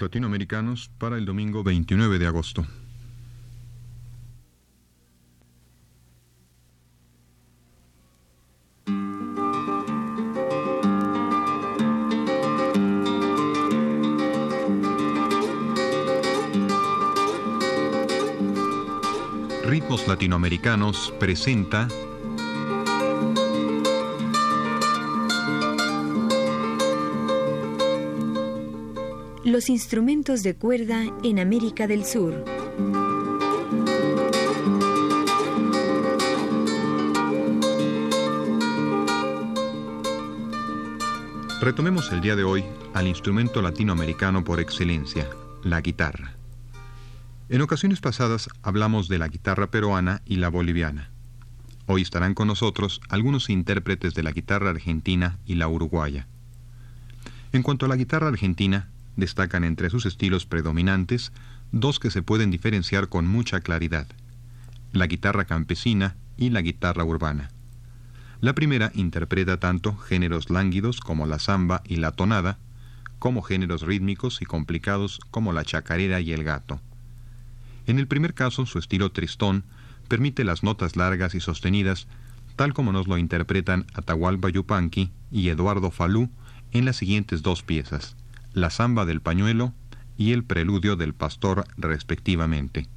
latinoamericanos para el domingo 29 de agosto. Ritmos Latinoamericanos presenta Los instrumentos de cuerda en América del Sur. Retomemos el día de hoy al instrumento latinoamericano por excelencia, la guitarra. En ocasiones pasadas hablamos de la guitarra peruana y la boliviana. Hoy estarán con nosotros algunos intérpretes de la guitarra argentina y la uruguaya. En cuanto a la guitarra argentina, destacan entre sus estilos predominantes dos que se pueden diferenciar con mucha claridad, la guitarra campesina y la guitarra urbana. La primera interpreta tanto géneros lánguidos como la samba y la tonada, como géneros rítmicos y complicados como la chacarera y el gato. En el primer caso, su estilo tristón permite las notas largas y sostenidas, tal como nos lo interpretan Atahualpa Yupanqui y Eduardo Falú en las siguientes dos piezas la zamba del pañuelo y el preludio del pastor respectivamente.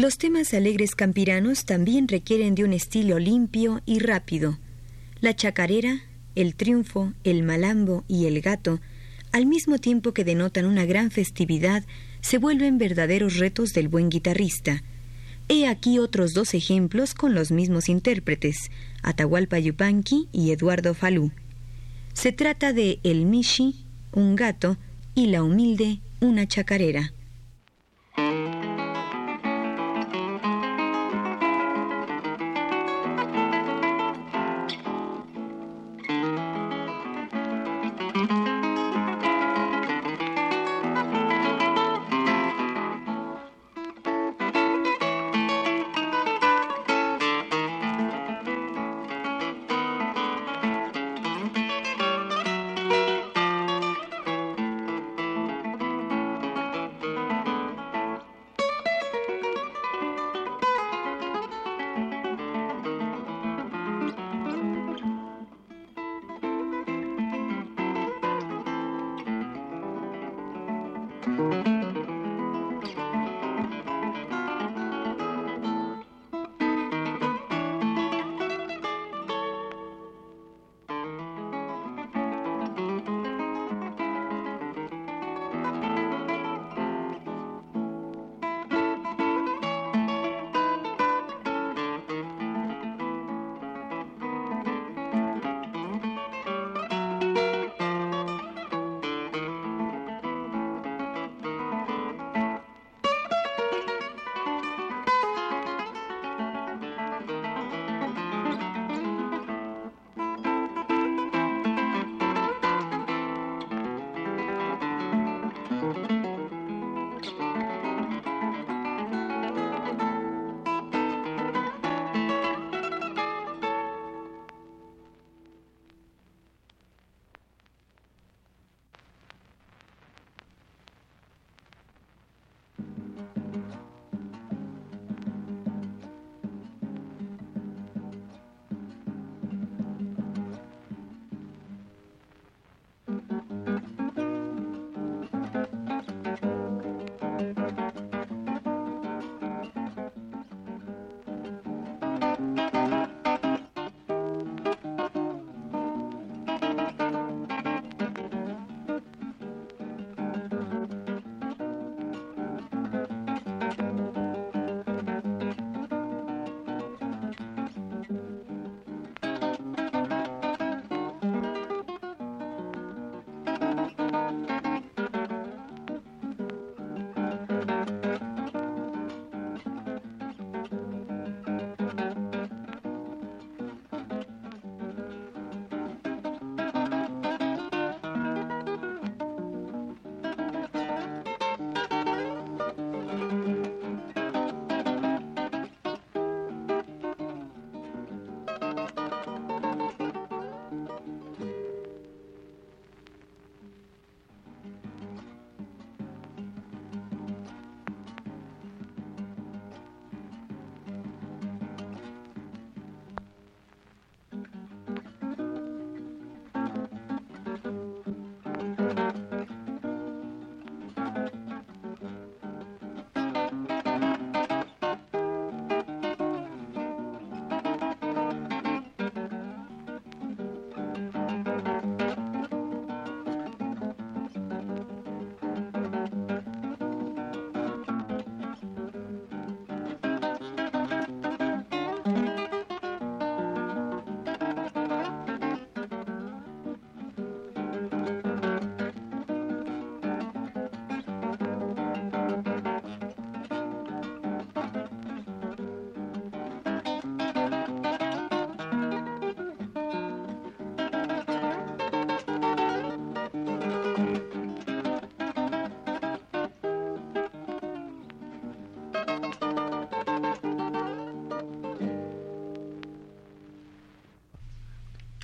Los temas alegres campiranos también requieren de un estilo limpio y rápido. La chacarera, el triunfo, el malambo y el gato, al mismo tiempo que denotan una gran festividad, se vuelven verdaderos retos del buen guitarrista. He aquí otros dos ejemplos con los mismos intérpretes, Atahualpa Yupanqui y Eduardo Falú. Se trata de El Mishi, un gato, y La Humilde, una chacarera.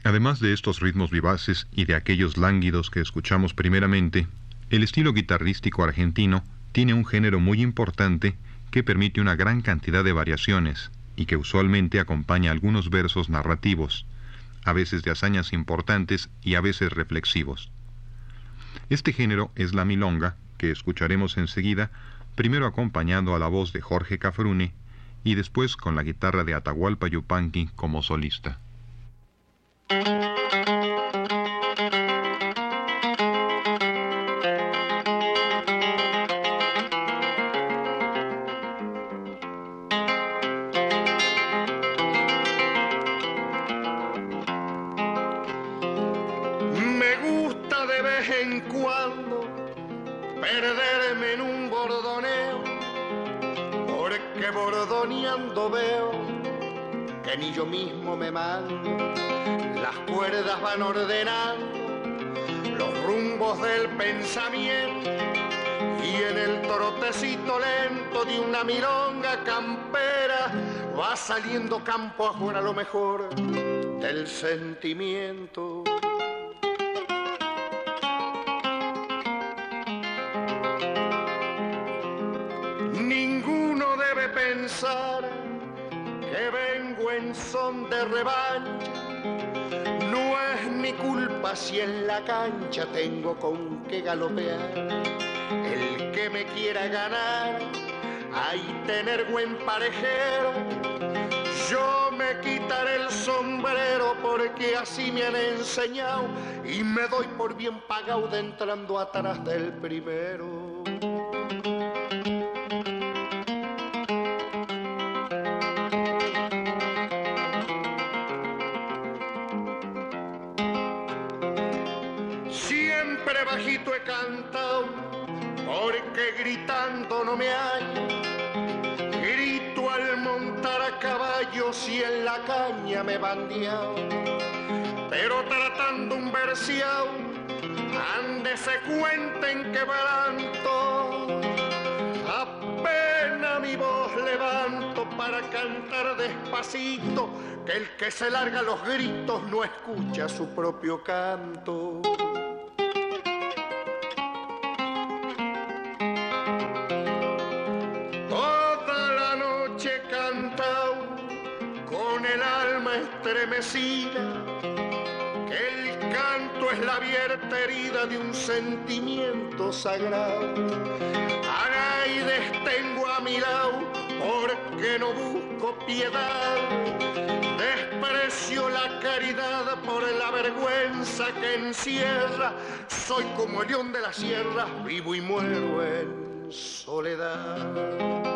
Además de estos ritmos vivaces y de aquellos lánguidos que escuchamos primeramente, el estilo guitarrístico argentino tiene un género muy importante que permite una gran cantidad de variaciones y que usualmente acompaña algunos versos narrativos, a veces de hazañas importantes y a veces reflexivos. Este género es la milonga, que escucharemos enseguida, primero acompañando a la voz de Jorge Cafrune y después con la guitarra de Atahualpa Yupanqui como solista. Las cuerdas van ordenando los rumbos del pensamiento y en el trotecito lento de una milonga campera va saliendo campo afuera lo mejor del sentimiento. Que vengo en son de revancha. No es mi culpa si en la cancha tengo con qué galopear. El que me quiera ganar, hay tener buen parejero. Yo me quitaré el sombrero porque así me han enseñado y me doy por bien pagado entrando atrás del primero. No me hay. Grito al montar a caballo si en la caña me bandeado. Pero tratando un versiao, ande se cuenten quebranto. Apenas mi voz levanto para cantar despacito, que el que se larga los gritos no escucha su propio canto. Estremecida, el canto es la abierta herida de un sentimiento sagrado. Araides tengo a mi lado porque no busco piedad. Desprecio la caridad por la vergüenza que encierra. Soy como el león de la sierra, vivo y muero en soledad.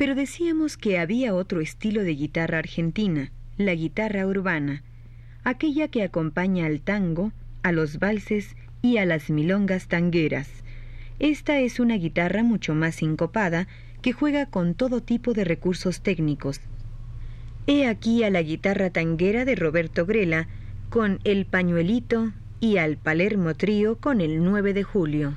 Pero decíamos que había otro estilo de guitarra argentina, la guitarra urbana, aquella que acompaña al tango, a los valses y a las milongas tangueras. Esta es una guitarra mucho más sincopada que juega con todo tipo de recursos técnicos. He aquí a la guitarra tanguera de Roberto Grela con El Pañuelito y al Palermo Trío con el 9 de julio.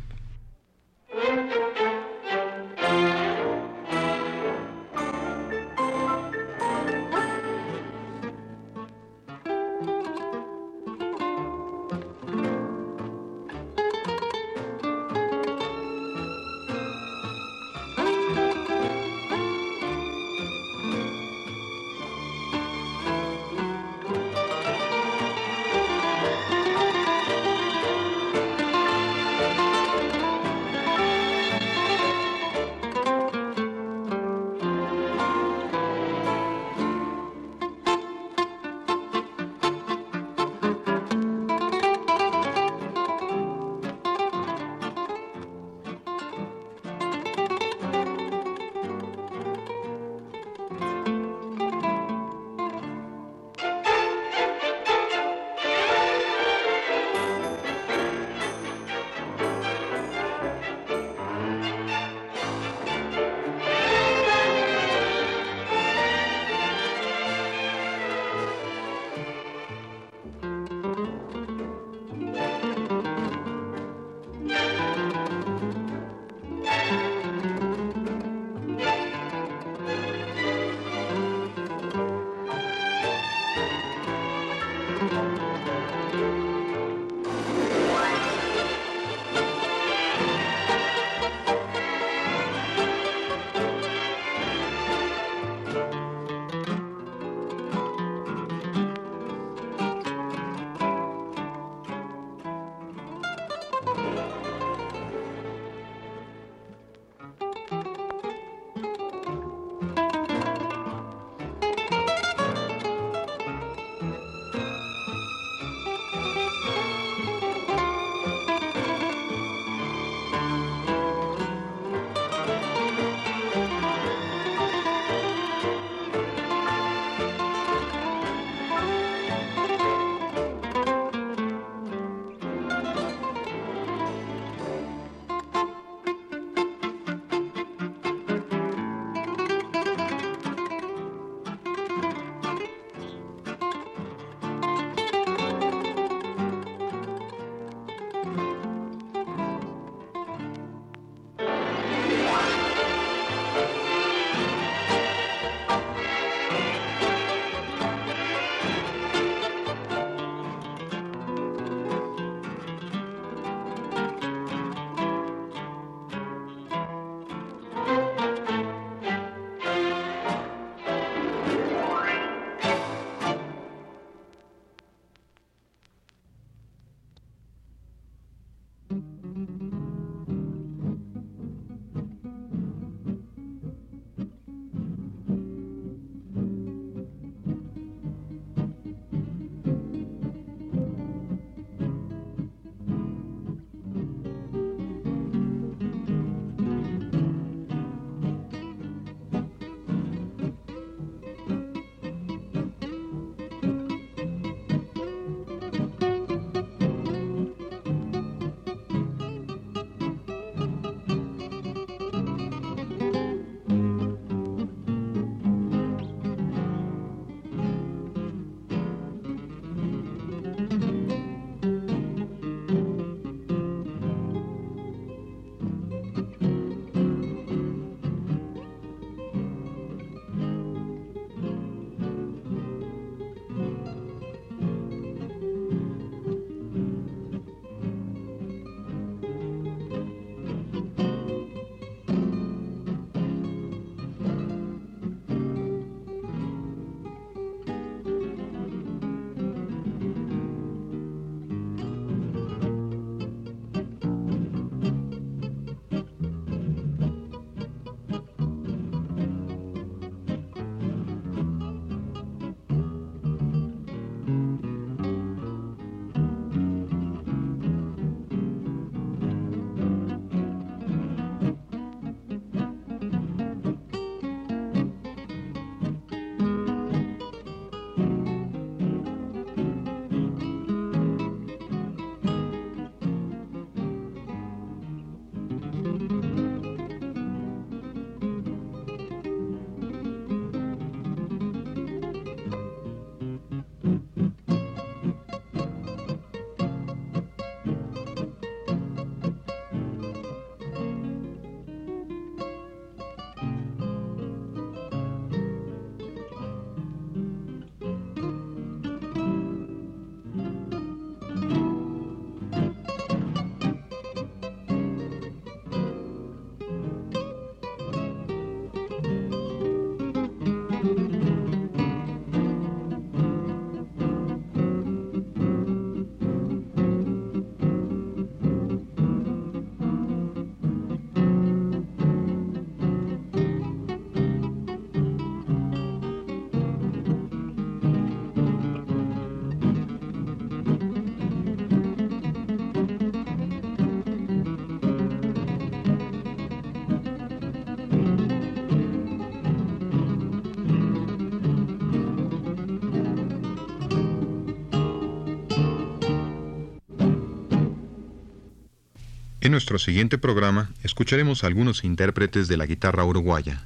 En nuestro siguiente programa escucharemos a algunos intérpretes de la guitarra uruguaya.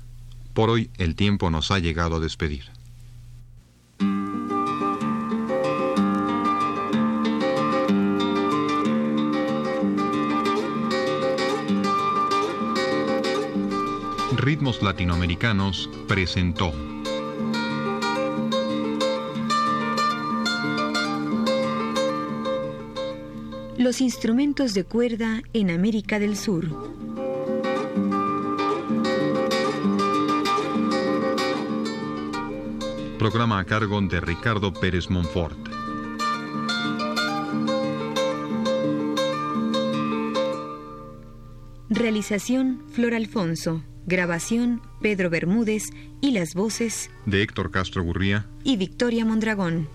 Por hoy el tiempo nos ha llegado a despedir. Ritmos Latinoamericanos presentó Los instrumentos de cuerda en América del Sur. Programa a cargo de Ricardo Pérez Monfort. Realización Flor Alfonso. Grabación Pedro Bermúdez y las voces de Héctor Castro Gurría y Victoria Mondragón.